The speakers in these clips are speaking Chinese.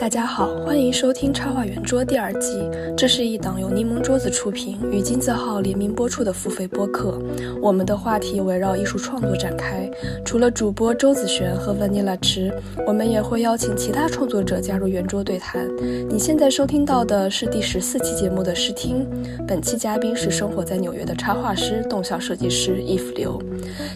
大家好，欢迎收听插画圆桌第二季。这是一档由柠檬桌子出品与金字号联名播出的付费播客。我们的话题围绕艺术创作展开。除了主播周子璇和 Vanilla 池，我们也会邀请其他创作者加入圆桌对谈。你现在收听到的是第十四期节目的试听。本期嘉宾是生活在纽约的插画师、动效设计师 If 刘。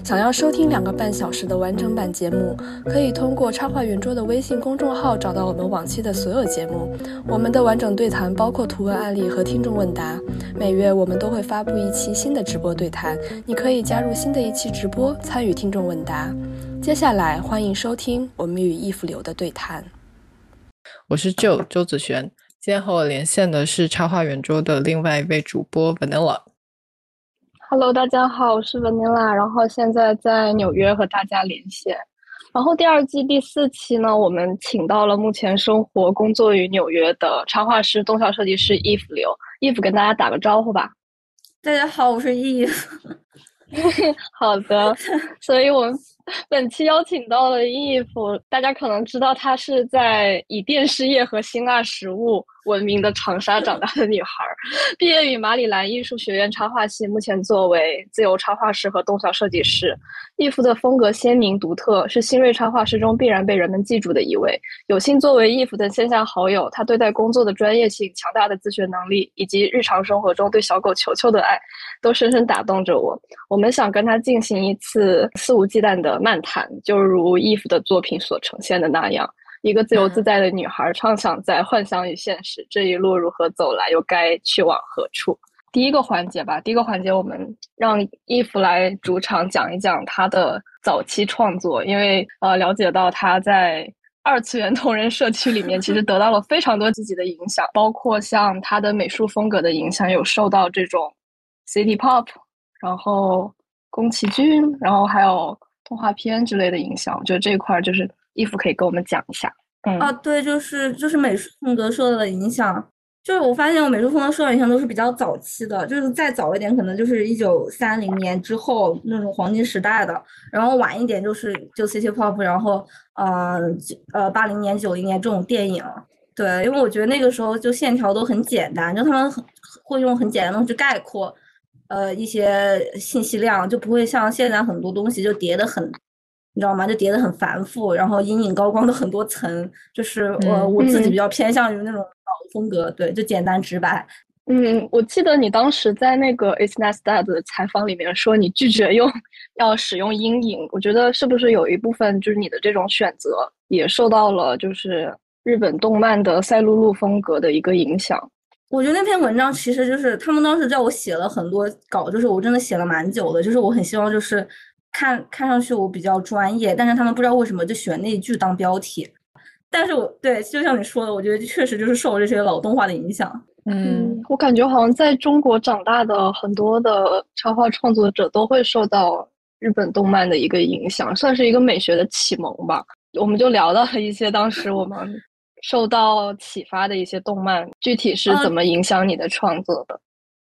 想要收听两个半小时的完整版节目，可以通过插画圆桌的微信公众号找到我们往期。期的所有节目，我们的完整对谈包括图文案例和听众问答。每月我们都会发布一期新的直播对谈，你可以加入新的一期直播参与听众问答。接下来欢迎收听我们与易福流的对谈。我是 Joe 周子璇，今天和我连线的是插画圆桌的另外一位主播 Vanilla。Hello，大家好，我是 Vanilla，然后现在在纽约和大家连线。然后第二季第四期呢，我们请到了目前生活工作于纽约的插画师、动效设计师 Eve 刘。Eve 跟大家打个招呼吧。大家好，我是 Eve。好的，所以我们。本期邀请到了 Eve，大家可能知道他是在以电视业和辛辣食物闻名的长沙长大的女孩，毕业于马里兰艺术学院插画系，目前作为自由插画师和动效设计师。Eve 的风格鲜明独特，是新锐插画师中必然被人们记住的一位。有幸作为 Eve 的线下好友，她对待工作的专业性、强大的自学能力，以及日常生活中对小狗球球的爱，都深深打动着我。我们想跟他进行一次肆无忌惮的。漫谈，就如 Eve 的作品所呈现的那样，一个自由自在的女孩，畅想在幻想与现实这一路如何走来，又该去往何处。第一个环节吧，第一个环节我们让 Eve 来主场讲一讲她的早期创作，因为呃，了解到她在二次元同人社区里面，其实 得到了非常多积极的影响，包括像她的美术风格的影响，有受到这种 City Pop，然后宫崎骏，然后还有。动画片之类的影响，我觉得这一块就是衣服可以跟我们讲一下。嗯啊，对，就是就是美术风格受到的影响，就是我发现我美术风格受到影响都是比较早期的，就是再早一点可能就是一九三零年之后那种黄金时代的，然后晚一点就是就 City Pop，然后呃呃八零年九零年这种电影。对，因为我觉得那个时候就线条都很简单，就他们很会用很简单的东西概括。呃，一些信息量就不会像现在很多东西就叠的很，你知道吗？就叠的很繁复，然后阴影高光的很多层，就是我我自己比较偏向于那种老风格，对，就简单直白。嗯，我记得你当时在那个 It's Not That 的采访里面说你拒绝用要使用阴影，我觉得是不是有一部分就是你的这种选择也受到了就是日本动漫的赛璐璐风格的一个影响？我觉得那篇文章其实就是他们当时叫我写了很多稿，就是我真的写了蛮久的，就是我很希望就是看看上去我比较专业，但是他们不知道为什么就选那一句当标题。但是我对，就像你说的，我觉得确实就是受这些老动画的影响。嗯，我感觉好像在中国长大的很多的插画创作者都会受到日本动漫的一个影响，算是一个美学的启蒙吧。我们就聊到了一些当时我们。受到启发的一些动漫，具体是怎么影响你的创作的？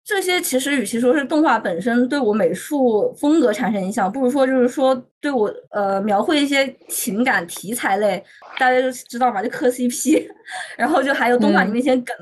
这些其实与其说是动画本身对我美术风格产生影响，不如说就是说对我呃描绘一些情感题材类，大家就知道嘛，就磕 CP，然后就还有动画里那些梗。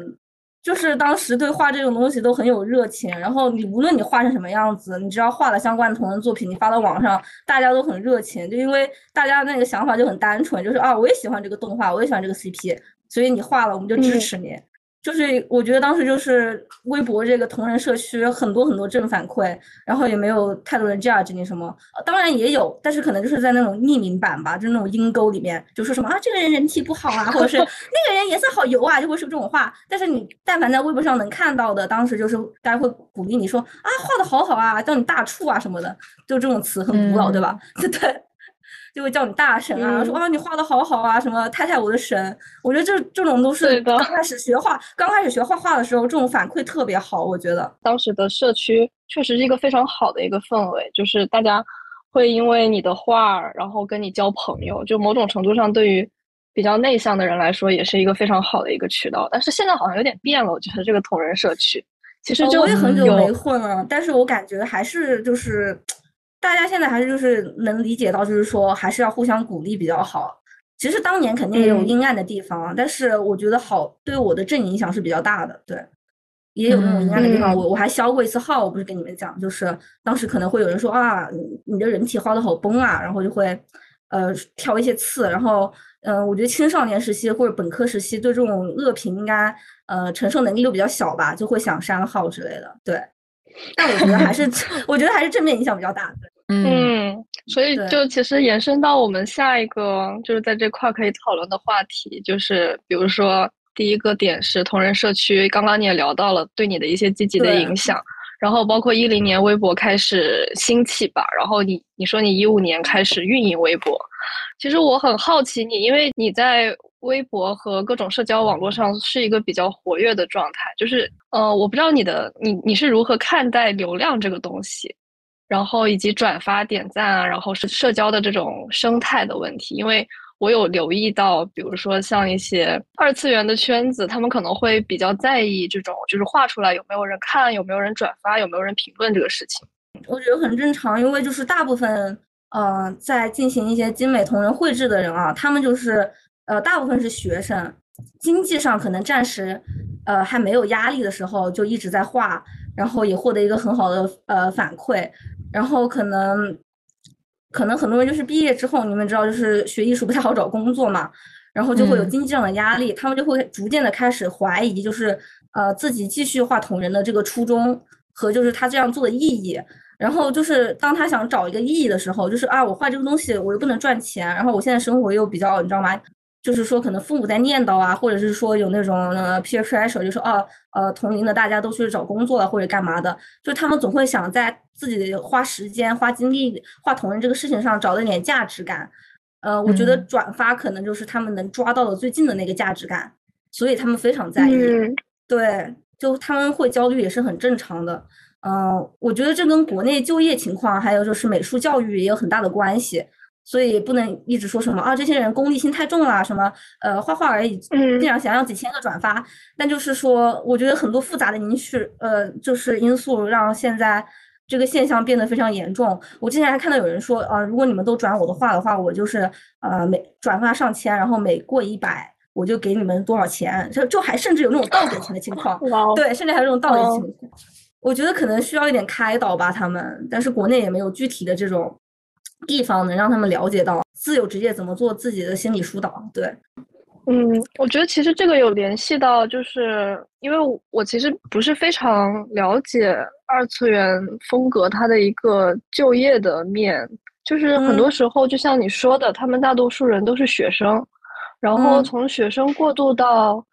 就是当时对画这种东西都很有热情，然后你无论你画成什么样子，你只要画了相关的同人作品，你发到网上，大家都很热情，就因为大家那个想法就很单纯，就是啊，我也喜欢这个动画，我也喜欢这个 CP，所以你画了，我们就支持你。就是我觉得当时就是微博这个同人社区很多很多正反馈，然后也没有太多人 judge 你什么，当然也有，但是可能就是在那种匿名版吧，就是那种阴沟里面，就说什么啊这个人人气不好啊，或者是 那个人颜色好油啊，就会说这种话。但是你但凡在微博上能看到的，当时就是大家会鼓励你说啊画的好好啊，叫你大处啊什么的，就这种词很古老，对吧？对。就会叫你大神啊，说啊你画的好好啊，什么太太我的神，我觉得这这种都是刚开始学画，刚开始学画画的时候，这种反馈特别好。我觉得当时的社区确实是一个非常好的一个氛围，就是大家会因为你的画，然后跟你交朋友，就某种程度上对于比较内向的人来说，也是一个非常好的一个渠道。但是现在好像有点变了，我觉得这个同人社区，其实我也很久没混了，但是我感觉还是就是。大家现在还是就是能理解到，就是说还是要互相鼓励比较好。其实当年肯定也有阴暗的地方，但是我觉得好对我的正影响是比较大的。对，也有那种阴暗的地方。我我还消过一次号，我不是跟你们讲，就是当时可能会有人说啊，你的人体画的好崩啊，然后就会呃挑一些刺。然后嗯，我觉得青少年时期或者本科时期对这种恶评应该呃承受能力都比较小吧，就会想删号之类的。对，但我觉得还是 我觉得还是正面影响比较大。对。嗯，所以就其实延伸到我们下一个就是在这块可以讨论的话题，就是比如说第一个点是同人社区，刚刚你也聊到了对你的一些积极的影响，然后包括一零年微博开始兴起吧，然后你你说你一五年开始运营微博，其实我很好奇你，因为你在微博和各种社交网络上是一个比较活跃的状态，就是呃，我不知道你的你你是如何看待流量这个东西。然后以及转发点赞啊，然后是社交的这种生态的问题，因为我有留意到，比如说像一些二次元的圈子，他们可能会比较在意这种，就是画出来有没有人看，有没有人转发，有没有人评论这个事情。我觉得很正常，因为就是大部分呃在进行一些精美同人绘制的人啊，他们就是呃大部分是学生，经济上可能暂时呃还没有压力的时候，就一直在画，然后也获得一个很好的呃反馈。然后可能，可能很多人就是毕业之后，你们知道，就是学艺术不太好找工作嘛，然后就会有经济上的压力，他们就会逐渐的开始怀疑，就是呃自己继续画同人的这个初衷和就是他这样做的意义。然后就是当他想找一个意义的时候，就是啊，我画这个东西我又不能赚钱，然后我现在生活又比较，你知道吗？就是说，可能父母在念叨啊，或者是说有那种呃 peer pressure，就说哦，呃，同龄的大家都去找工作了或者干嘛的，就他们总会想在自己花时间、花精力画同人这个事情上找到点价值感。呃，我觉得转发可能就是他们能抓到的最近的那个价值感，所以他们非常在意。对，就他们会焦虑也是很正常的。嗯，我觉得这跟国内就业情况还有就是美术教育也有很大的关系。所以不能一直说什么啊，这些人功利心太重了，什么呃画画而已，这样想要几千个转发，但就是说，我觉得很多复杂的因素，呃，就是因素让现在这个现象变得非常严重。我之前还看到有人说，啊，如果你们都转我的画的话，我就是呃每转发上千，然后每过一百，我就给你们多少钱，就就还甚至有那种倒给钱的情况，对，甚至还有这种倒给钱。我觉得可能需要一点开导吧，他们，但是国内也没有具体的这种。地方能让他们了解到自由职业怎么做自己的心理疏导。对，嗯，我觉得其实这个有联系到，就是因为我其实不是非常了解二次元风格它的一个就业的面，就是很多时候就像你说的，他们大多数人都是学生，然后从学生过渡到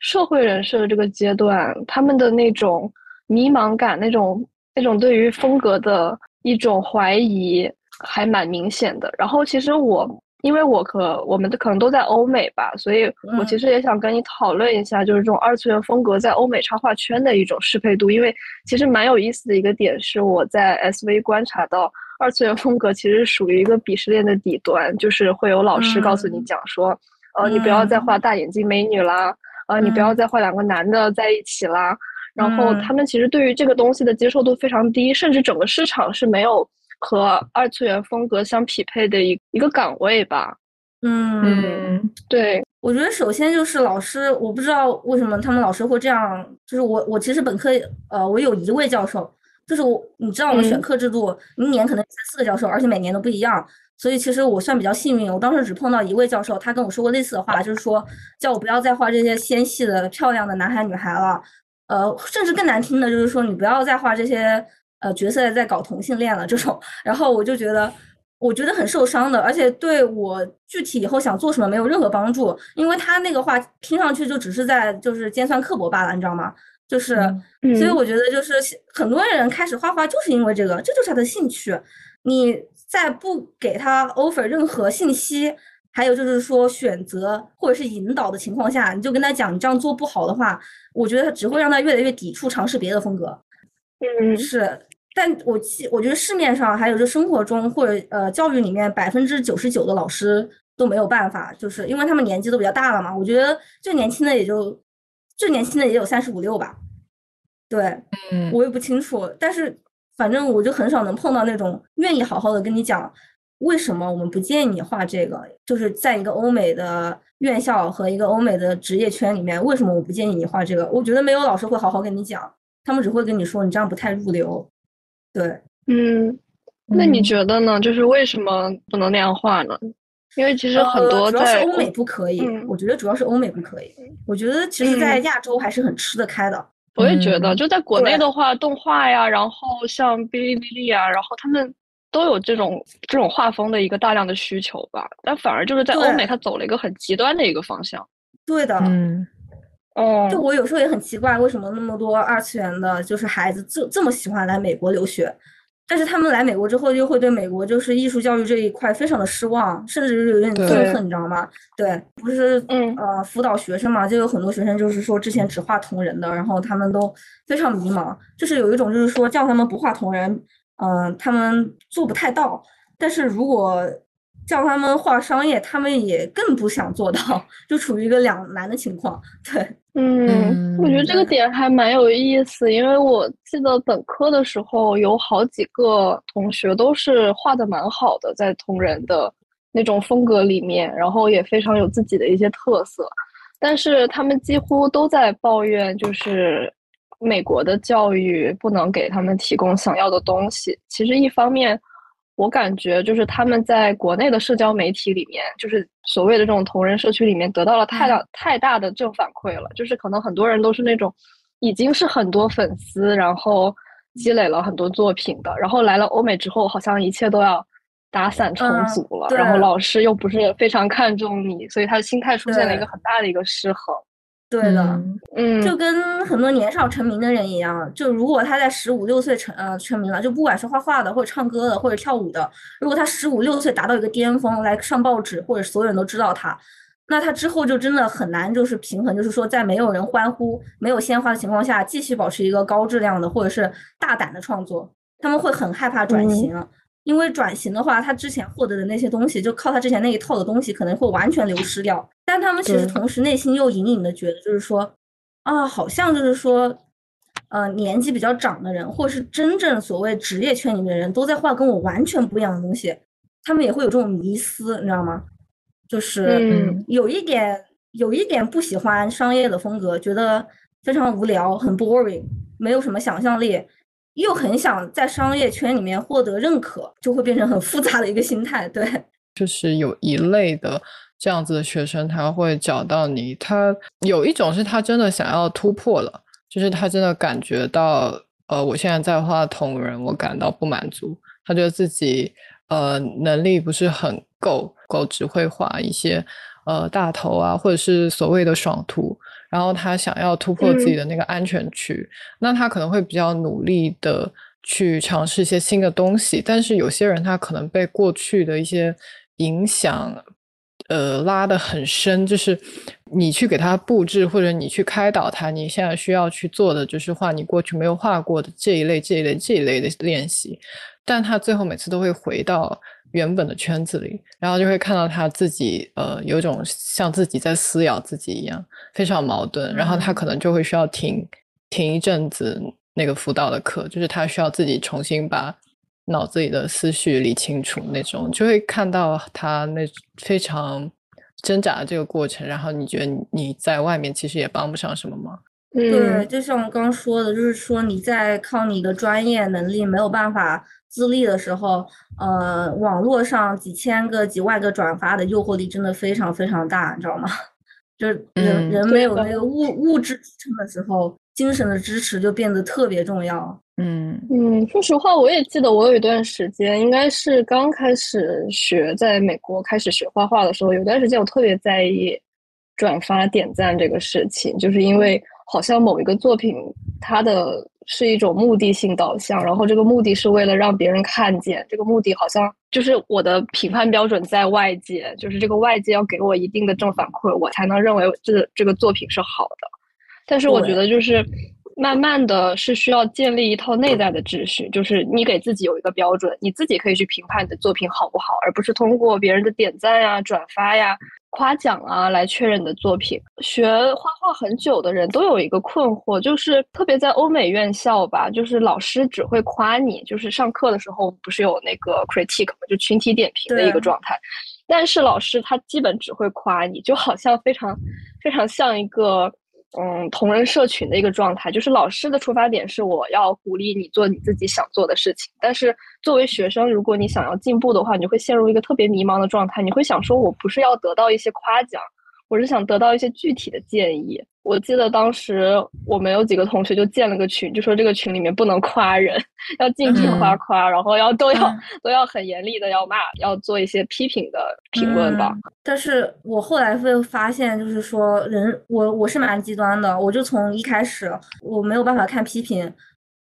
社会人士的这个阶段，他们的那种迷茫感，那种那种对于风格的一种怀疑。还蛮明显的。然后其实我，因为我可我们的可能都在欧美吧，所以我其实也想跟你讨论一下，就是这种二次元风格在欧美插画圈的一种适配度。因为其实蛮有意思的一个点是，我在 SV 观察到二次元风格其实属于一个鄙视链的底端，就是会有老师告诉你讲说，呃，你不要再画大眼睛美女啦，呃，你不要再画两个男的在一起啦。然后他们其实对于这个东西的接受度非常低，甚至整个市场是没有。和二次元风格相匹配的一一个岗位吧。嗯，对，我觉得首先就是老师，我不知道为什么他们老师会这样。就是我，我其实本科，呃，我有一位教授，就是我，你知道我们选课制度，一年可能三四个教授，而且每年都不一样。所以其实我算比较幸运，我当时只碰到一位教授，他跟我说过类似的话，就是说叫我不要再画这些纤细的、漂亮的男孩女孩了。呃，甚至更难听的就是说你不要再画这些。呃，角色在搞同性恋了这种，然后我就觉得，我觉得很受伤的，而且对我具体以后想做什么没有任何帮助，因为他那个话听上去就只是在就是尖酸刻薄罢了，你知道吗？就是，所以我觉得就是很多人开始画画就是因为这个，这就是他的兴趣。你在不给他 offer 任何信息，还有就是说选择或者是引导的情况下，你就跟他讲你这样做不好的话，我觉得只会让他越来越抵触尝试别的风格。嗯，是。但我记，我觉得市面上还有就生活中或者呃教育里面百分之九十九的老师都没有办法，就是因为他们年纪都比较大了嘛。我觉得最年轻的也就最年轻的也有三十五六吧。对，嗯，我也不清楚，但是反正我就很少能碰到那种愿意好好的跟你讲，为什么我们不建议你画这个？就是在一个欧美的院校和一个欧美的职业圈里面，为什么我不建议你画这个？我觉得没有老师会好好跟你讲，他们只会跟你说你这样不太入流。对，嗯，那你觉得呢？就是为什么不能那样画呢？因为其实很多主要是在欧美不可以，我觉得主要是欧美不可以。我觉得其实，在亚洲还是很吃得开的。我也觉得，嗯就在国内的话，动画呀，然后像哔哩哔哩啊，然后他们都有这种这种画风的一个大量的需求吧。但反而就是在欧美，对它走了一个很极端的一个方向。对的，嗯哦，就我有时候也很奇怪，为什么那么多二次元的，就是孩子这这么喜欢来美国留学，但是他们来美国之后，又会对美国就是艺术教育这一块非常的失望，甚至是有点憎恨，你知道吗？对，不是嗯。呃辅导学生嘛，就有很多学生就是说之前只画同人的，然后他们都非常迷茫，就是有一种就是说叫他们不画同人，嗯、他们做不太到，但是如果叫他们画商业，他们也更不想做到，就处于一个两难的情况，对。嗯，我觉得这个点还蛮有意思，因为我记得本科的时候有好几个同学都是画的蛮好的，在同人的那种风格里面，然后也非常有自己的一些特色，但是他们几乎都在抱怨，就是美国的教育不能给他们提供想要的东西。其实一方面，我感觉就是他们在国内的社交媒体里面，就是所谓的这种同人社区里面得到了太大、太大的正反馈了。就是可能很多人都是那种已经是很多粉丝，然后积累了很多作品的，然后来了欧美之后，好像一切都要打散重嗯组了，对然后老师又不是非常看重你，所以他的心态出现了一个很大的一个失衡。对的，嗯嗯，就跟很多年少成名的人一样，就如果他在十五六岁成呃成名了，就不管是画画的，或者唱歌的，或者跳舞的，如果他十五六岁达到一个巅峰，来上报纸或者所有人都知道他，那他之后就真的很难就是平衡，就是说在没有人欢呼、没有鲜花的情况下，继续保持一个高质量的或者是大胆的创作，他们会很害怕转型。因为转型的话，他之前获得的那些东西，就靠他之前那一套的东西，可能会完全流失掉。但他们其实同时内心又隐隐的觉得，就是说，啊，好像就是说，呃，年纪比较长的人，或是真正所谓职业圈里面的人，都在画跟我完全不一样的东西，他们也会有这种迷思，你知道吗？就是嗯有一点，有一点不喜欢商业的风格，觉得非常无聊，很 boring，没有什么想象力，又很想在商业圈里面获得认可，就会变成很复杂的一个心态。对，就是有一类的这样子的学生，他会找到你。他有一种是他真的想要突破了，就是他真的感觉到，呃，我现在在画同人，我感到不满足，他觉得自己呃能力不是很够，够只会画一些呃大头啊，或者是所谓的爽图，然后他想要突破自己嗯。的那个安全区，那他可能会比较努力的去尝试一些新的东西，但是有些人他可能被过去的一些影响，呃，拉得很深，就是你去给他布置或者你去开导他，你现在需要去做的就是画你过去没有画过的这一类、这一类、这一类的练习，但他最后每次都会回到原本的圈子里，然后就会看到他自己，呃，有种像自己在撕咬自己一样，非常矛盾，然后他可能就会需要停停一阵子那个辅导的课，就是他需要自己重新把脑子里的思绪理清楚那种，就会看到他那非常挣扎的这个过程，然后你觉得你你在外面其实也帮不上什么忙。对，嗯。就像我刚刚说的，就是说你在靠你的专业能力没有办法自立的时候，呃，网络上几千个、几万个转发的诱惑力真的非常非常大，你知道吗？就是人嗯人没有那个物物质支撑的时候，精神的支持就变得特别重要。嗯嗯，说实话，我也记得我有一段时间，应该是刚开始学，在美国开始学画画的时候，有段时间我特别在意转发点赞这个事情，就是因为好像某一个作品它的是一种目的性导向，然后这个目的是为了让别人看见，这个目的好像就是我的评判标准在外界，就是这个外界要给我一定的正反馈，我才能认为这这个作品是好的。但是我觉得就是慢慢的是需要建立一套内在的秩序，就是你给自己有一个标准，你自己可以去评判你的作品好不好，而不是通过别人的点赞呀、转发呀夸奖啊来确认你的作品。学画画很久的人都有一个困惑，就是特别在欧美院校吧，就是老师只会夸你，就是上课的时候不是有那个 critique 嘛，就群体点评的一个状态。但是老师他基本只会夸你，就好像非常非常像一个。嗯，同人社群的一个状态，就是老师的出发点是我要鼓励你做你自己想做的事情。但是作为学生，如果你想要进步的话，你会陷入一个特别迷茫的状态。你会想说，我不是要得到一些夸奖。我是想得到一些具体的建议。我记得当时我们有几个同学就建了个群，就说这个群里面不能夸人，要禁止夸夸，然后要都要都要很严厉的要骂，要做一些批评的评论吧。但是我后来会发现，就是说人，我我是蛮极端的，我就从一开始我没有办法看批评。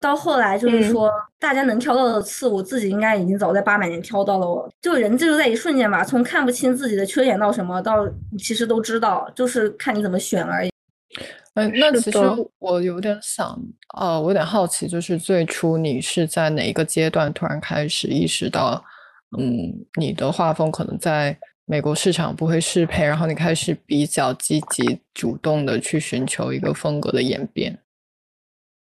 到后来就是说，大家能挑到的刺，我自己应该已经早在八百年挑到了。我就人就在一瞬间吧，从看不清自己的缺点到什么，到其实都知道，就是看你怎么选而已。嗯，那其实我有点想，呃，我有点好奇，就是最初你是在哪一个阶段突然开始意识到，嗯，你的画风可能在美国市场不会适配，然后你开始比较积极主动的去寻求一个风格的演变。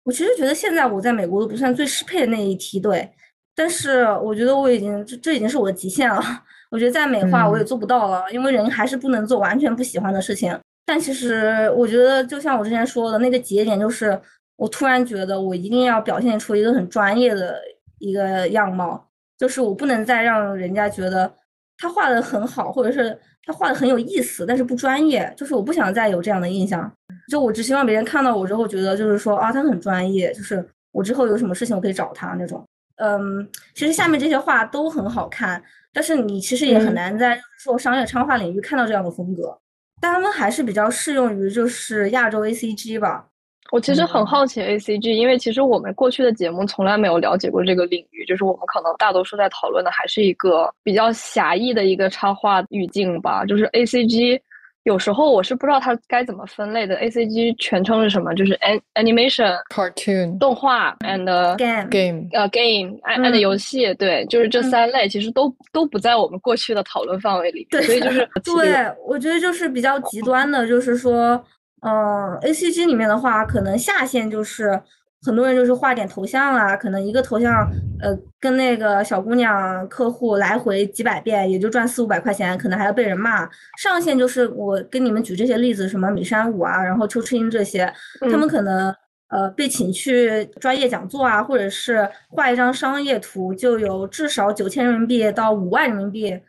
我其实觉得现在我在美国都不算最适配的那一梯队，但是我觉得我已经这这已经是我的极限了。我觉得在美化我也做不到了，因为人还是不能做完全不喜欢的事情。但其实我觉得，就像我之前说的那个节点，就是我突然觉得我一定要表现出一个很专业的一个样貌，就是我不能再让人家觉得他画的很好，或者是。他画的很有意思，但是不专业，就是我不想再有这样的印象。就我只希望别人看到我之后觉得，就是说啊，他很专业，就是我之后有什么事情我可以找他那种。嗯，其实下面这些画都很好看，但是你其实也很难在说商业插画领域看到这样的风格。但他们还是比较适用于就是亚洲 ACG 吧。我其实很好奇 A C G，因为其实我们过去的节目从来没有了解过这个领域，就是我们可能大多数在讨论的还是一个比较狭义的一个插画语境吧。就是 A C G，有时候我是不知道它该怎么分类的。A C G 全称是什么？就是 An Animation Cartoon 动画 and Game Game 呃 Game and 游戏，对，就是这三类其实都都不在我们过去的讨论范围里。对，所以就是对，我觉得就是比较极端的，就是说。嗯，A C G 里面的话，可能下线就是很多人就是画点头像啊，可能一个头像，呃，跟那个小姑娘客户来回几百遍，也就赚四五百块钱，可能还要被人骂。上线就是我跟你们举这些例子，什么米山舞啊，然后秋赤英这些，他们可能呃被请去专业讲座啊，或者是画一张商业图，就有至少九千人民币到五万人民币。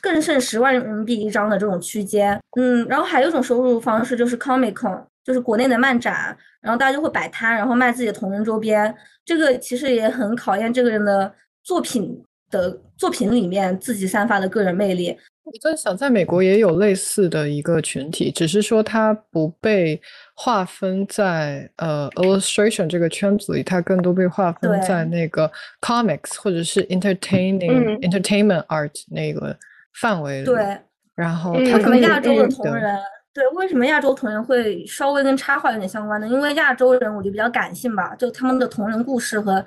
更胜十万人民币一张的这种区间，嗯，然后还有一种收入方式就是 Comic Con，就是国内的漫展，然后大家就会摆摊，然后卖自己的同人周边，这个其实也很考验这个人的作品的作品里面自己散发的个人魅力。我在想，在美国也有类似的一个群体，只是说它不被划分在呃 illustration 这个圈子里，它更多被划分在那个 comics 或者是 entertaining entertainment art 那个。范围对，然后他可能亚洲的同人，对，为什么亚洲同人会稍微跟插画有点相关呢？因为亚洲人我觉得比较感性吧，就他们的同人故事和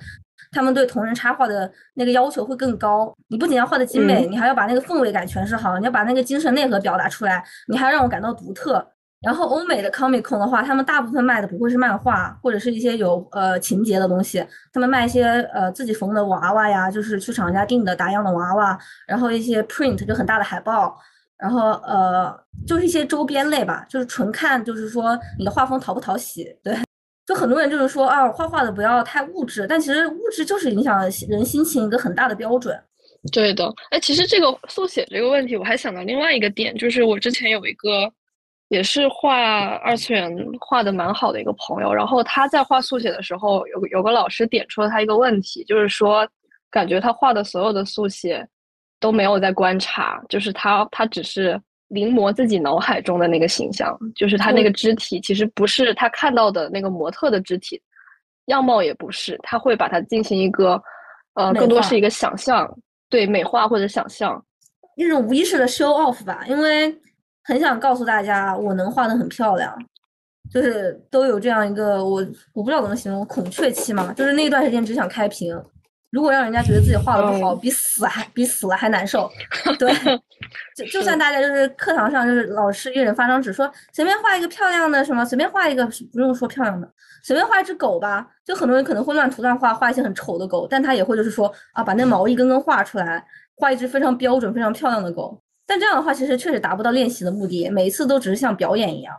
他们对同人插画的那个要求会更高。你不仅要画的精美，你还要把那个氛围感诠释好，你要把那个精神内核表达出来，你还要让我感到独特。然后欧美的 Comic Con 的话，他们大部分卖的不会是漫画，或者是一些有呃情节的东西，他们卖一些呃自己缝的娃娃呀，就是去厂家订的打样的娃娃，然后一些 print 就很大的海报，然后呃就是一些周边类吧，就是纯看就是说你的画风讨不讨喜，对，就很多人就是说啊画画的不要太物质，但其实物质就是影响人心情一个很大的标准。对的，哎，其实这个速写这个问题，我还想到另外一个点，就是我之前有一个。也是画二次元画的蛮好的一个朋友，然后他在画速写的时候，有有个老师点出了他一个问题，就是说，感觉他画的所有的速写都没有在观察，就是他他只是临摹自己脑海中的那个形象，就是他那个肢体其实不是他看到的那个模特的肢体样貌，也不是，他会把它进行一个呃，更多是一个想象，对美化或者想象，一种无意识的 show off 吧，因为。很想告诉大家，我能画的很漂亮，就是都有这样一个我我不知道怎么形容孔雀期嘛，就是那段时间只想开屏，如果让人家觉得自己画的不好，比死还比死了还难受。对，就就算大家就是课堂上就是老师一人发张纸说随便画一个漂亮的什么，随便画一个不用说漂亮的，随便画一只狗吧。就很多人可能会乱涂乱画，画一些很丑的狗，但他也会就是说啊，把那毛一根根画出来，画一只非常标准、非常漂亮的狗。但这样的话，其实确实达不到练习的目的，每一次都只是像表演一样。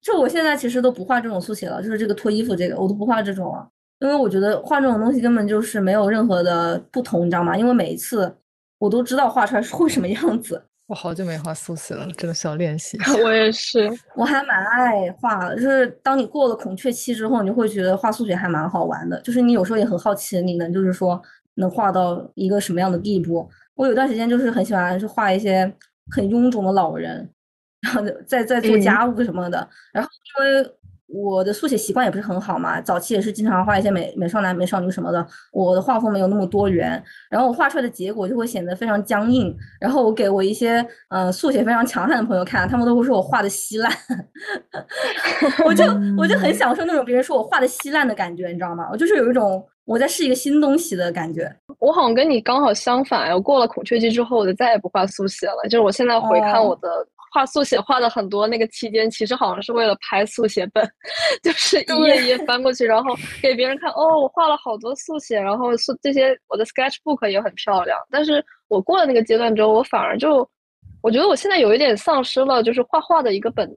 就我现在其实都不画这种速写了，就是这个脱衣服这个，我都不画这种了。因为我觉得画这种东西根本就是没有任何的不同，你知道吗？因为每一次我都知道画出来是会什么样子。我好久没画速写了，真的需要练习。我也是，我还蛮爱画的。就是当你过了孔雀期之后，你就会觉得画速写还蛮好玩的。就是你有时候也很好奇，你能就是说能画到一个什么样的地步。我有段时间就是很喜欢是画一些很臃肿的老人，然后在在做家务什么的。然后因为。我的速写习惯也不是很好嘛，早期也是经常画一些美美少男、美少女什么的。我的画风没有那么多元，然后我画出来的结果就会显得非常僵硬。然后我给我一些嗯速写非常强悍的朋友看，他们都会说我画的稀烂。我就我就很享受那种别人说我画的稀烂的感觉，你知道吗？我就是有一种我在试一个新东西的感觉。我好像跟你刚好相反，我过了孔雀肌之后，我就再也不画速写了。就是我现在回看我的。画速写画的很多，那个期间其实好像是为了拍速写本，就是一页一页翻过去，然后给别人看。哦，我画了好多速写，然后速这些我的 sketchbook 也很漂亮。但是我过了那个阶段之后，我反而就，我觉得我现在有一点丧失了，就是画画的一个本能。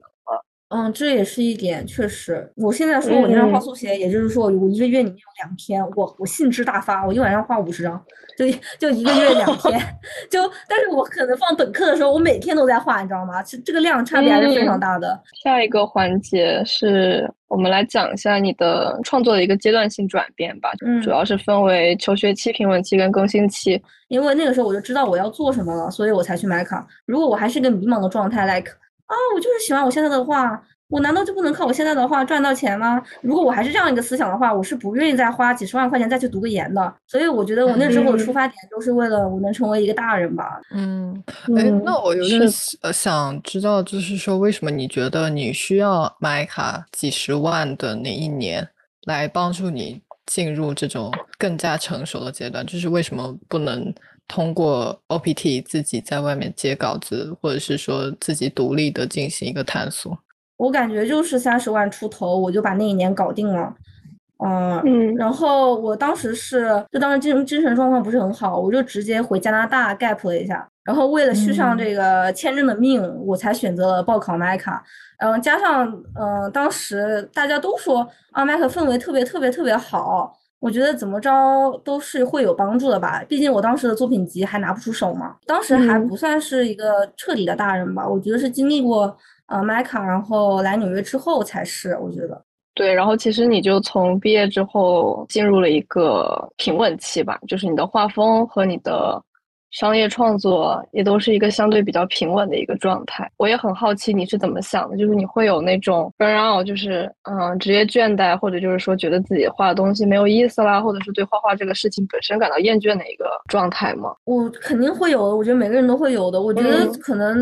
嗯，这也是一点，确实。我现在说我那张画速写，也就是说，我一个月里面有两天，我我兴致大发，我一晚上画五十张，就就一个月两天，就。但是我可能放本科的时候，我每天都在画，你知道吗？其实这个量差别还是非常大的。下一个环节是我们来讲一下你的创作的一个阶段性转变吧，主要是分为求学期、平稳期跟更新期。因为那个时候我就知道我要做什么了，所以我才去买卡。如果我还是一个迷茫的状态，like。啊，我就是喜欢我现在的画，我难道就不能靠我现在的画赚到钱吗？如果我还是这样一个思想的话，我是不愿意再花几十万块钱再去读个研的。所以我觉得我那时候的出发点都是为了我能成为一个大人吧。嗯，哎，那我有点呃想知道，就是说为什么你觉得你需要买卡几十万的那一年来帮助你进入这种更加成熟的阶段？就是为什么不能？通过 OPT 自己在外面接稿子，或者是说自己独立的进行一个探索，我感觉就是三十万出头，我就把那一年搞定了。嗯嗯，然后我当时是，就当时精精神状况不是很好，我就直接回加拿大 gap 了一下。然后为了续上这个签证的命，我才选择了报考麦卡。嗯，加上嗯，当时大家都说啊，麦卡氛围特别特别特别好。我觉得怎么着都是会有帮助的吧，毕竟我当时的作品集还拿不出手嘛，当时还不算是一个彻底的大人吧。我觉得是经历过呃麦卡，然后来纽约之后才是。我觉得对，然后其实你就从毕业之后进入了一个平稳期吧，就是你的画风和你的。商业创作也都是一个相对比较平稳的一个状态。我也很好奇你是怎么想的，就是你会有那种 burn out，就是嗯职业倦怠，或者就是说觉得自己画的东西没有意思啦，或者是对画画这个事情本身感到厌倦的一个状态吗？我肯定会有的，我觉得每个人都会有的。我觉得可能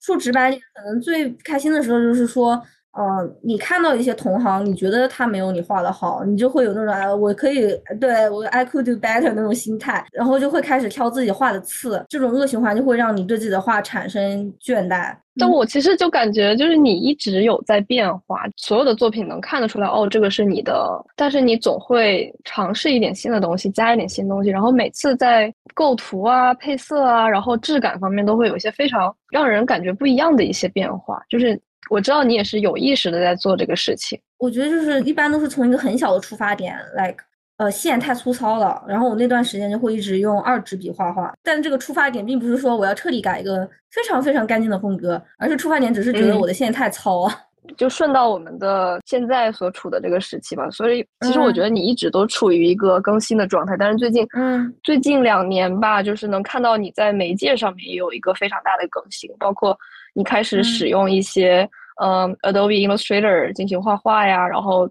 说直白点，可能最开心的时候就是说。嗯，你看到一些同行，你觉得他没有你画的好，你就会有那种哎，我可以对我 I could do better 那种心态，然后就会开始挑自己画的刺，这种恶循环就会让你对自己的画产生倦怠。但我其实就感觉，就是你一直有在变化，所有的作品能看得出来，哦，这个是你的，但是你总会尝试一点新的东西，加一点新东西，然后每次在构图啊、配色啊，然后质感方面都会有一些非常让人感觉不一样的一些变化，就是。我知道你也是有意识的在做这个事情。我觉得就是一般都是从一个很小的出发点，like，呃，线太粗糙了，然后我那段时间就会一直用二指笔画画。但这个出发点并不是说我要彻底改一个非常非常干净的风格，而是出发点只是觉得我的线太糙了。就顺到我们的现在所处的这个时期吧。所以其实我觉得你一直都处于一个更新的状态，但是最近，嗯，最近两年吧，就是能看到你在媒介上面也有一个非常大的更新，包括你开始使用一些。嗯，Adobe Illustrator 进行画画呀，然后，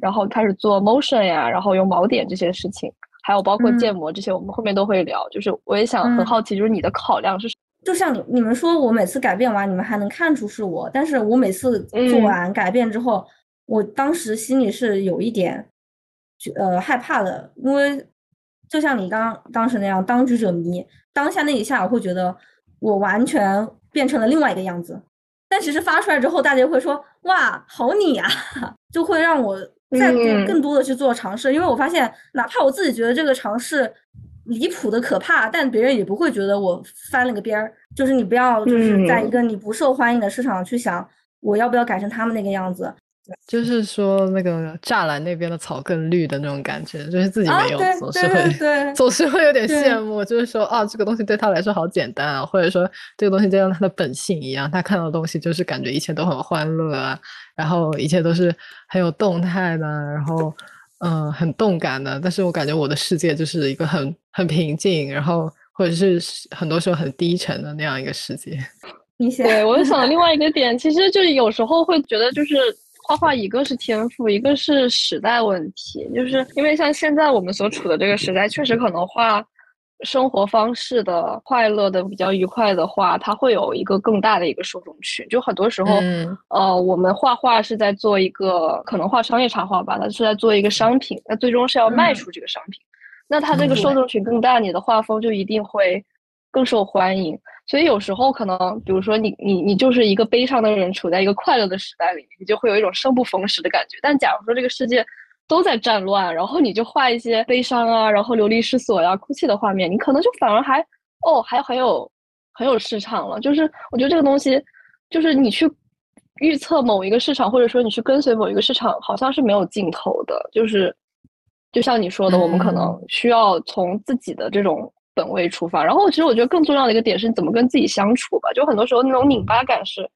然后开始做 motion 呀，然后用锚点这些事情，还有包括建模这些，我们后面都会聊。就是我也想很好奇，就是你的考量是，就像你你们说，我每次改变完，你们还能看出是我，但是我每次做完改变之后，我当时心里是有一点，呃，害怕的，因为就像你刚当时那样，当局者迷。当下那一下，我会觉得我完全变成了另外一个样子。但其实发出来之后，大家会说：“哇，好你啊！” 就会让我再更多的去做尝试，因为我发现，哪怕我自己觉得这个尝试离谱的可怕，但别人也不会觉得我翻了个边儿。就是你不要就是在一个你不受欢迎的市场去想，我要不要改成他们那个样子。就是说，那个栅栏那边的草更绿的那种感觉，就是自己没有，总是会总是会有点羡慕。就是说，啊，这个东西对他来说好简单啊，或者说这个东西就像他的本性一样，他看到的东西就是感觉一切都很欢乐啊，然后一切都是很有动态的，然后嗯，很动感的。但是我感觉我的世界就是一个很很平静，然后或者是很多时候很低沉的那样一个世界。对，我就想另外一个点，其实就是有时候会觉得就是。画画一个是天赋，一个是时代问题，就是因为像现在我们所处的这个时代，确实可能画生活方式的快乐的比较愉快的画，它会有一个更大的一个受众群。就很多时候，呃，我们画画是在做一个可能画商业插画吧，它是在做一个商品，那最终是要卖出这个商品，那它这个受众群更大，你的画风就一定会更受欢迎。所以有时候可能，比如说你你你就是一个悲伤的人，处在一个快乐的时代里面，你就会有一种生不逢时的感觉。但假如说这个世界都在战乱，然后你就画一些悲伤啊，然后流离失所呀、哭泣的画面，你可能就反而还哦，还很有很有市场了。就是我觉得这个东西，就是你去预测某一个市场，或者说你去跟随某一个市场，好像是没有尽头的。就是就像你说的，我们可能需要从自己的这种。本位出发，然后其实我觉得更重要的一个点是，你怎么跟自己相处吧。就很多时候那种拧巴感是，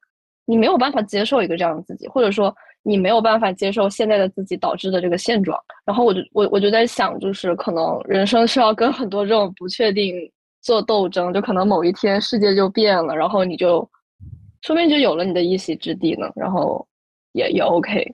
你没有办法接受一个这样的自己，或者说你没有办法接受现在的自己导致的这个现状。然后我就我我就在想，就是可能人生是要跟很多这种不确定做斗争，就可能某一天世界就变了，然后你就说不定就有了你的一席之地呢。然后也也 OK。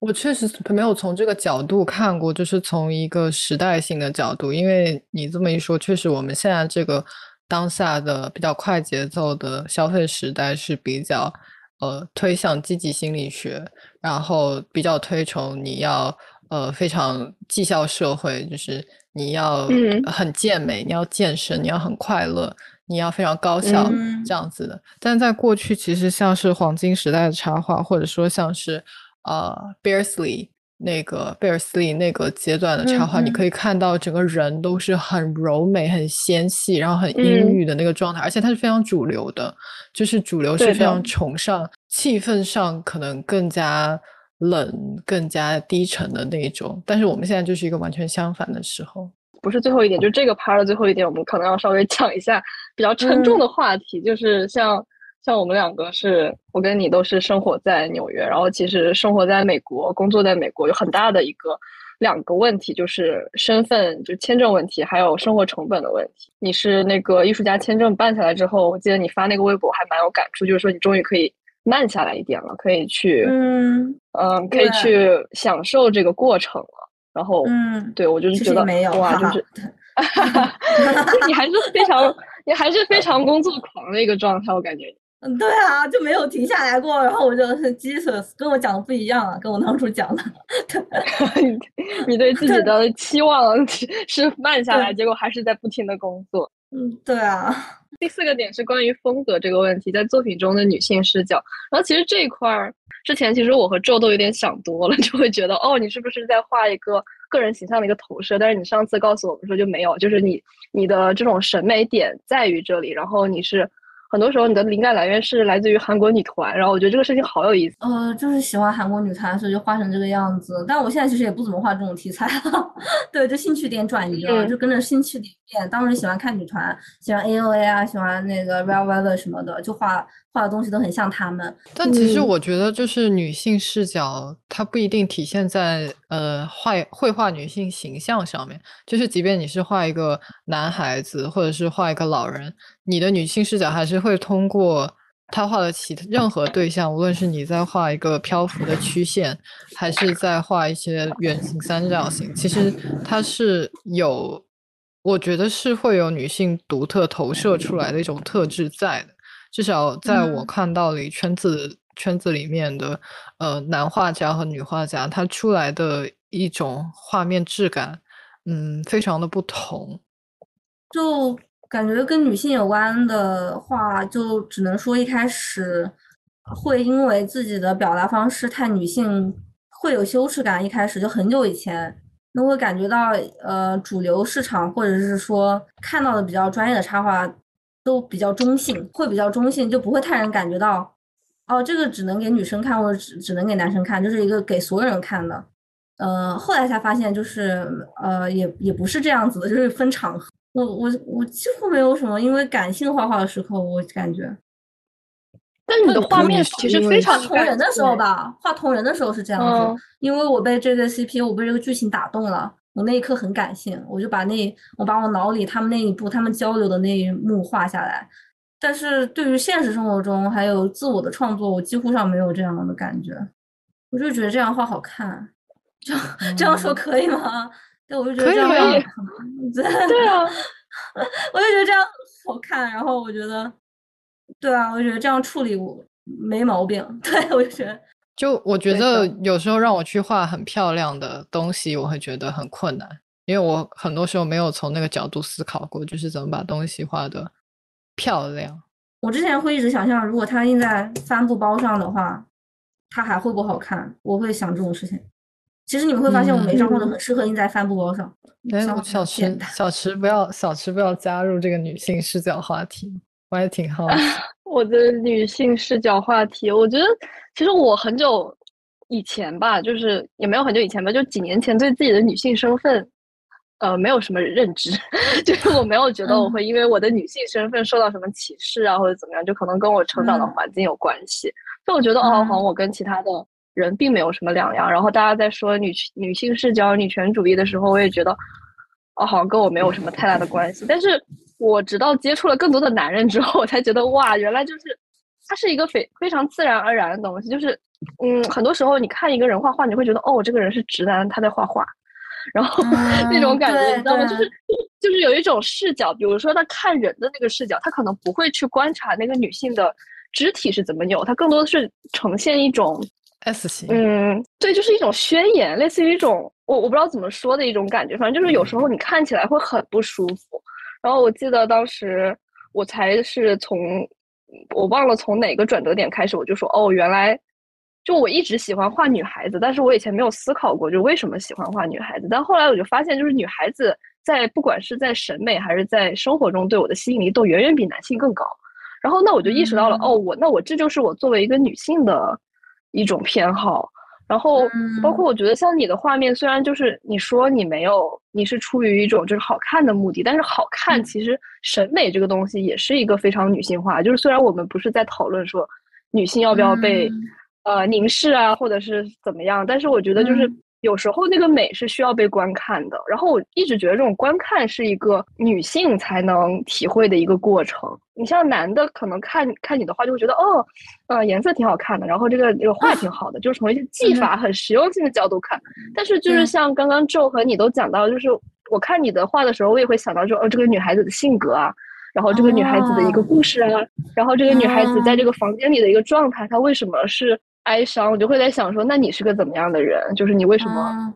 我确实没有从这个角度看过，就是从一个时代性的角度。因为你这么一说，确实我们现在这个当下的比较快节奏的消费时代是比较呃推向积极心理学，然后比较推崇你要呃非常绩效社会，就是你要很健美，你要健身，你要很快乐，你要非常高效这样子的。但在过去，其实像是黄金时代的插画，或者说像是。呃，贝尔斯利那个贝尔斯利那个阶段的插画，你可以看到整个人都是很柔美、很纤细，然后很阴郁的那个状态，而且它是非常主流的，就是主流是非常崇尚气氛上可能更加冷、更加低沉的那一种。但是我们现在就是一个完全相反的时候。不是最后一点，就这个 part 的最后一点，我们可能要稍微讲一下比较沉重的话题，就是像。像我们两个是，我跟你都是生活在纽约，然后其实生活在美国、工作在美国有很大的一个两个问题，就是身份就签证问题，还有生活成本的问题。你是那个艺术家签证办下来之后，我记得你发那个微博还蛮有感触，就是说你终于可以慢下来一点了，可以去嗯嗯，可以去享受这个过程了。然后嗯，对我就是觉得哇，就是 你还是非常你还是非常工作狂的一个状态，我感觉。嗯，对啊，就没有停下来过。然后我就是 Jesus，跟我讲的不一样啊，跟我当初讲的。你对自己的期望 是慢下来，结果还是在不停的工作。嗯，对啊。第四个点是关于风格这个问题，在作品中的女性视角。然后其实这一块儿，之前其实我和周都有点想多了，就会觉得哦，你是不是在画一个个人形象的一个投射？但是你上次告诉我们说就没有，就是你你的这种审美点在于这里，然后你是。很多时候，你的灵感来源是来自于韩国女团，然后我觉得这个事情好有意思。呃，就是喜欢韩国女团，所以就画成这个样子。但我现在其实也不怎么画这种题材了，对，就兴趣点转移了，就跟着兴趣点变。当时喜欢看女团，喜欢 A O A 啊，喜欢那个 Red Velvet 什么的，就画。画的东西都很像他们，但其实我觉得，就是女性视角，它不一定体现在呃画绘画女性形象上面。就是即便你是画一个男孩子，或者是画一个老人，你的女性视角还是会通过他画的其任何对象，无论是你在画一个漂浮的曲线，还是在画一些圆形、三角形，其实它是有，我觉得是会有女性独特投射出来的一种特质在的。至少在我看到里圈子圈子里面的呃男画家和女画家，他出来的一种画面质感，嗯，非常的不同。就感觉跟女性有关的话，就只能说一开始会因为自己的表达方式太女性，会有羞耻感。一开始就很久以前，那会感觉到呃，主流市场或者是说看到的比较专业的插画都比较中性，会比较中性，就不会太让人感觉到哦，这个只能给女生看，或者只只能给男生看，就是一个给所有人看的。呃，后来才发现，就是呃，也也不是这样子的，就是分场合。我我我几乎没有什么因为感性画画的时刻，我感觉。但你的画面其实非常同人的时候吧，画同人的时候是这样子，因为我被这个 CP，我被这个剧情打动了，我那一刻很感性，我就把那我把我脑里他们那一部他们交流的那一幕画下来。但是对于现实生活中还有自我的创作，我几乎上没有这样的感觉，我就觉得这样画好看，这样这样说可以吗？对，我就觉得这样对对啊，我就觉得这样好看。然后我觉得，对啊，我觉得这样处理我没毛病。对我就觉得，就我觉得有时候让我去画很漂亮的东西，我会觉得很困难，因为我很多时候没有从那个角度思考过，就是怎么把东西画的漂亮。我之前会一直想象，如果它印在帆布包上的话，它还会不好看？我会想这种事情。其实你们会发现，我每张画都很适合印在帆布包上。哎，小池，小池不要，小池不要加入这个女性视角话题。我还挺好奇。我的女性视角话题，我觉得其实我很久以前吧，就是也没有很久以前吧，就几年前对自己的女性身份，呃，没有什么认知，就是我没有觉得我会因为我的女性身份受到什么歧视啊，或者怎么样，就可能跟我成长的环境有关系。就我觉得，哦，好像我跟其他的。人并没有什么两样，然后大家在说女女性视角、女权主义的时候，我也觉得，哦，好像跟我没有什么太大的关系。但是我直到接触了更多的男人之后，我才觉得，哇，原来就是它是一个非非常自然而然的东西。就是，嗯，很多时候你看一个人画画，你会觉得，哦，这个人是直男，他在画画，然后那种感觉，你知道吗？就是就是有一种视角，比如说他看人的那个视角，他可能不会去观察那个女性的肢体是怎么扭，他更多的是呈现一种。S 型，嗯，对，就是一种宣言，类似于一种我我不知道怎么说的一种感觉，反正就是有时候你看起来会很不舒服。然后我记得当时我才是从我忘了从哪个转折点开始，我就说哦，原来就我一直喜欢画女孩子，但是我以前没有思考过，就为什么喜欢画女孩子。但后来我就发现，就是女孩子在不管是在审美还是在生活中对我的吸引力都远远比男性更高。然后那我就意识到了，哦，我那我这就是我作为一个女性的。一种偏好，然后包括我觉得像你的画面，虽然就是你说你没有，你是出于一种就是好看的目的，但是好看其实审美这个东西也是一个非常女性化。就是虽然我们不是在讨论说女性要不要被呃凝视啊，或者是怎么样，但是我觉得就是。有时候那个美是需要被观看的，然后我一直觉得这种观看是一个女性才能体会的一个过程。你像男的可能看看你的话就会觉得哦，呃，颜色挺好看的，然后这个这个画挺好的，就是从一些技法很实用性的角度看。但是就是像刚刚 Joe 和你都讲到，就是我看你的画的时候，我也会想到说哦，这个女孩子的性格啊，然后这个女孩子的一个故事啊，然后这个女孩子在这个房间里的一个状态，她为什么是？哀伤，我就会在想说，那你是个怎么样的人？就是你为什么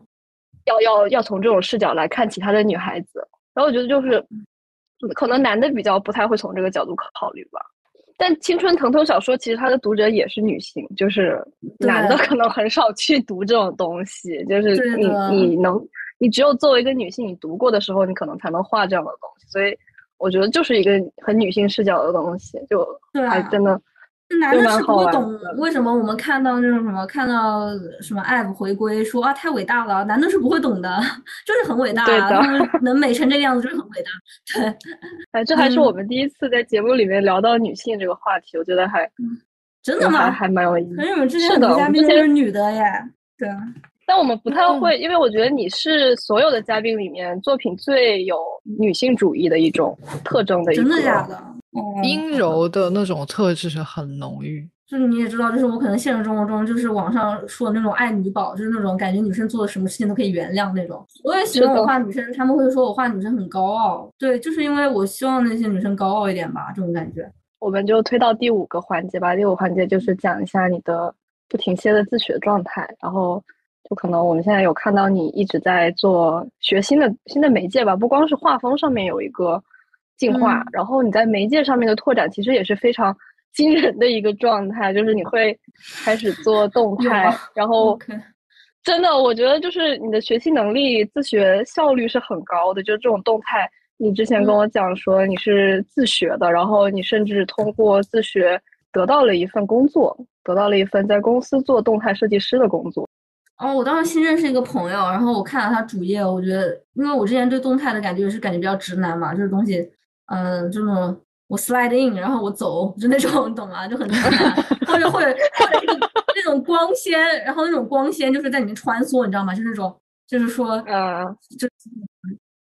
要要要从这种视角来看其他的女孩子？然后我觉得就是，可能男的比较不太会从这个角度考虑吧。但青春疼痛小说其实它的读者也是女性，就是男的可能很少去读这种东西。就是你你能，你只有作为一个女性，你读过的时候，你可能才能画这样的东西。所以我觉得就是一个很女性视角的东西，就还真的。男的是不会懂为什么我们看到那种什么，看到什么 App 回归说啊太伟大了，男的是不会懂的，就是很伟大，他们能美成这个样子就是很伟大。对，哎，这还是我们第一次在节目里面聊到女性这个话题，我觉得还真的吗？还蛮有意思。可是我们之前的嘉宾都是女的耶，对。但我们不太会，因为我觉得你是所有的嘉宾里面作品最有女性主义的一种特征的一个。真的假的？阴柔的那种特质是很浓郁，就是你也知道，就是我可能现实生活中就是网上说的那种爱女宝，就是那种感觉女生做的什么事情都可以原谅那种。我也喜欢我画女生，他们会说我画女生很高傲，对，就是因为我希望那些女生高傲一点吧，这种感觉。我们就推到第五个环节吧，第五环节就是讲一下你的不停歇的自学状态，然后就可能我们现在有看到你一直在做学新的新的媒介吧，不光是画风上面有一个进化，然后你在媒介上面的拓展其实也是非常惊人的一个状态，就是你会开始做动态，然后真的我觉得就是你的学习能力、自学效率是很高的，就这种动态，你之前跟我讲说你是自学的，然后你甚至通过自学得到了一份工作，得到了一份在公司做动态设计师的工作。哦，我当时新认识一个朋友，然后我看了他主页，我觉得，因为我之前对动态的感觉是感觉比较直男嘛，就是东西，嗯，这种我 slide in，然后我走，就那种，你懂吗？就很或者或者或者那种那种光纤，然后那种光纤就是在里面穿梭，你知道吗？就那种，就是说，嗯，就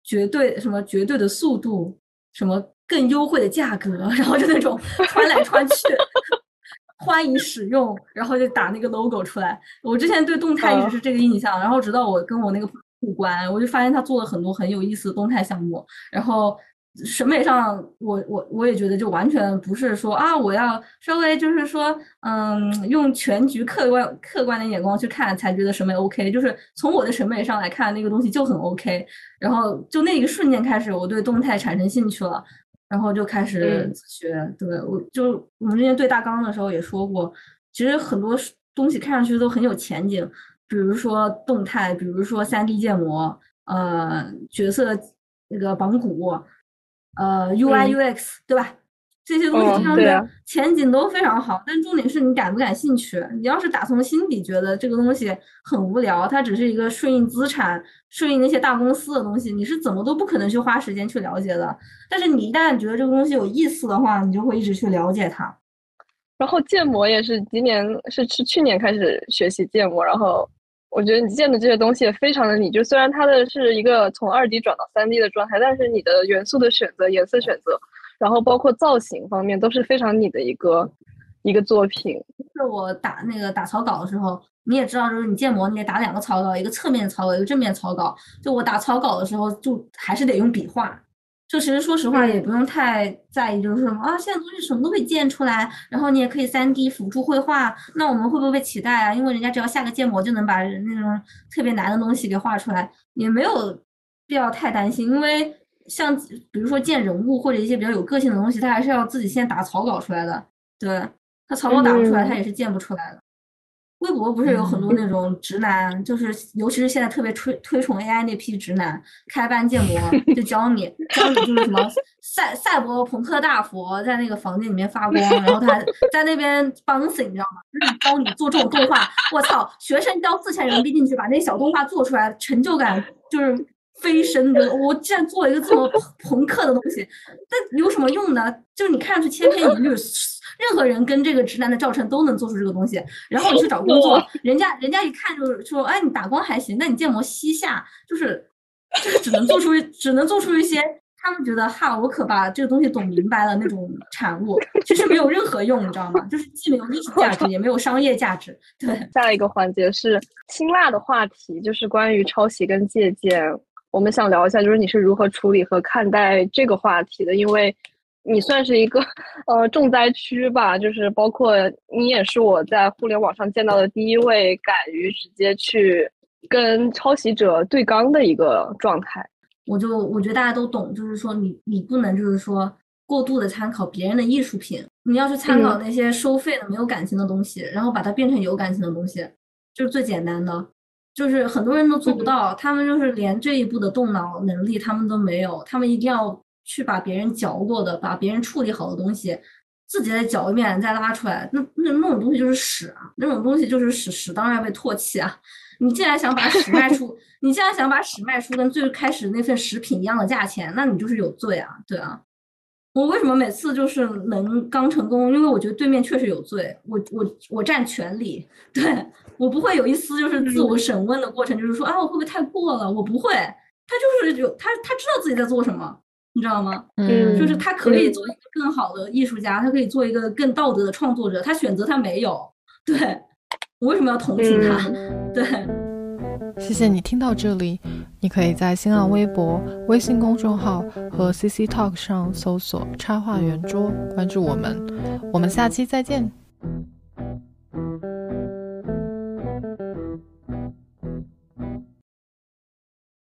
绝对什么绝对的速度，什么更优惠的价格，然后就那种穿来穿去。欢迎使用，然后就打那个 logo 出来。我之前对动态一直是这个印象，然后直到我跟我那个互关，我就发现他做了很多很有意思的动态项目。然后审美上，我我我也觉得就完全不是说啊，我要稍微就是说，嗯，用全局客观客观的眼光去看才觉得审美 OK。就是从我的审美上来看，那个东西就很 OK。然后就那一瞬间开始，我对动态产生兴趣了。然后就开始自学，对我就我们之前对大纲的时候也说过，其实很多东西看上去都很有前景，比如说动态，比如说 3D 建模，呃，角色那个绑骨，呃，UI UX，对吧？这些东西听上去前景都非常好，但重点是你感不感兴趣。你要是打从心底觉得这个东西很无聊，它只是一个顺应资产、顺应那些大公司的东西，你是怎么都不可能去花时间去了解的。但是你一旦觉得这个东西有意思的话，你就会一直去了解它。然后建模也是今年是是去年开始学习建模，然后我觉得你建的这些东西也非常的你，就虽然它的是一个从二 D 转到三 D 的状态，但是你的元素的选择、颜色选择。然后包括造型方面都是非常你的一个一个作品。就是我打那个打草稿的时候，你也知道，就是你建模你得打两个草稿，一个侧面草稿，一个正面草稿。就我打草稿的时候，就还是得用笔画。就其实说实话，也不用太在意，就是什么啊，现在东西什么都可以建出来，然后你也可以三 D 辅助绘画。那我们会不会被取代啊？因为人家只要下个建模就能把那种特别难的东西给画出来，也没有必要太担心，因为。像比如说建人物或者一些比较有个性的东西，他还是要自己先打草稿出来的。对他草稿打不出来，他也是建不出来的。微博不是有很多那种直男，就是尤其是现在特别推推崇 AI 那批直男，开班建模就教你教你就是什么赛赛博朋克大佛在那个房间里面发光，然后他 在那边 bouncing，你知道吗？就是教你做这种动画。我操，学生交四千人民币进去把那小动画做出来，成就感就是。飞升的，我竟然做了一个这么朋克的东西，那有什么用呢？就是你看上去千篇一律，任何人跟这个直男的教程都能做出这个东西。然后你去找工作，人家人家一看就是说，哎，你打光还行，那你建模西下，就是就是只能做出只能做出一些他们觉得哈，我可把这个东西懂明白了那种产物，其实没有任何用，你知道吗？就是既没有艺术价值，也没有商业价值。对，下一个环节是辛辣的话题，就是关于抄袭跟借鉴。我们想聊一下，就是你是如何处理和看待这个话题的？因为你算是一个呃重灾区吧，就是包括你也是我在互联网上见到的第一位敢于直接去跟抄袭者对刚的一个状态。我就我觉得大家都懂，就是说你你不能就是说过度的参考别人的艺术品，你要去参考那些收费的没有感情的东西，然后把它变成有感情的东西，就是最简单的。就是很多人都做不到，他们就是连这一步的动脑能力他们都没有，他们一定要去把别人嚼过的、把别人处理好的东西，自己再嚼一遍再拉出来，那那那种东西就是屎啊，那种东西就是屎，屎当然要被唾弃啊！你既然想把屎卖出，你既然想把屎卖出跟最开始那份食品一样的价钱，那你就是有罪啊！对啊。我为什么每次就是能刚成功？因为我觉得对面确实有罪，我我我占全理，对我不会有一丝就是自我审问的过程，就是说啊我会不会太过了？我不会，他就是有他他知道自己在做什么，你知道吗？嗯，就是他可以做一个更好的艺术家，他可以做一个更道德的创作者，他选择他没有，对我为什么要同情他？对。谢谢你听到这里，你可以在新浪微博、微信公众号和 CC Talk 上搜索“插画圆桌”，关注我们。我们下期再见。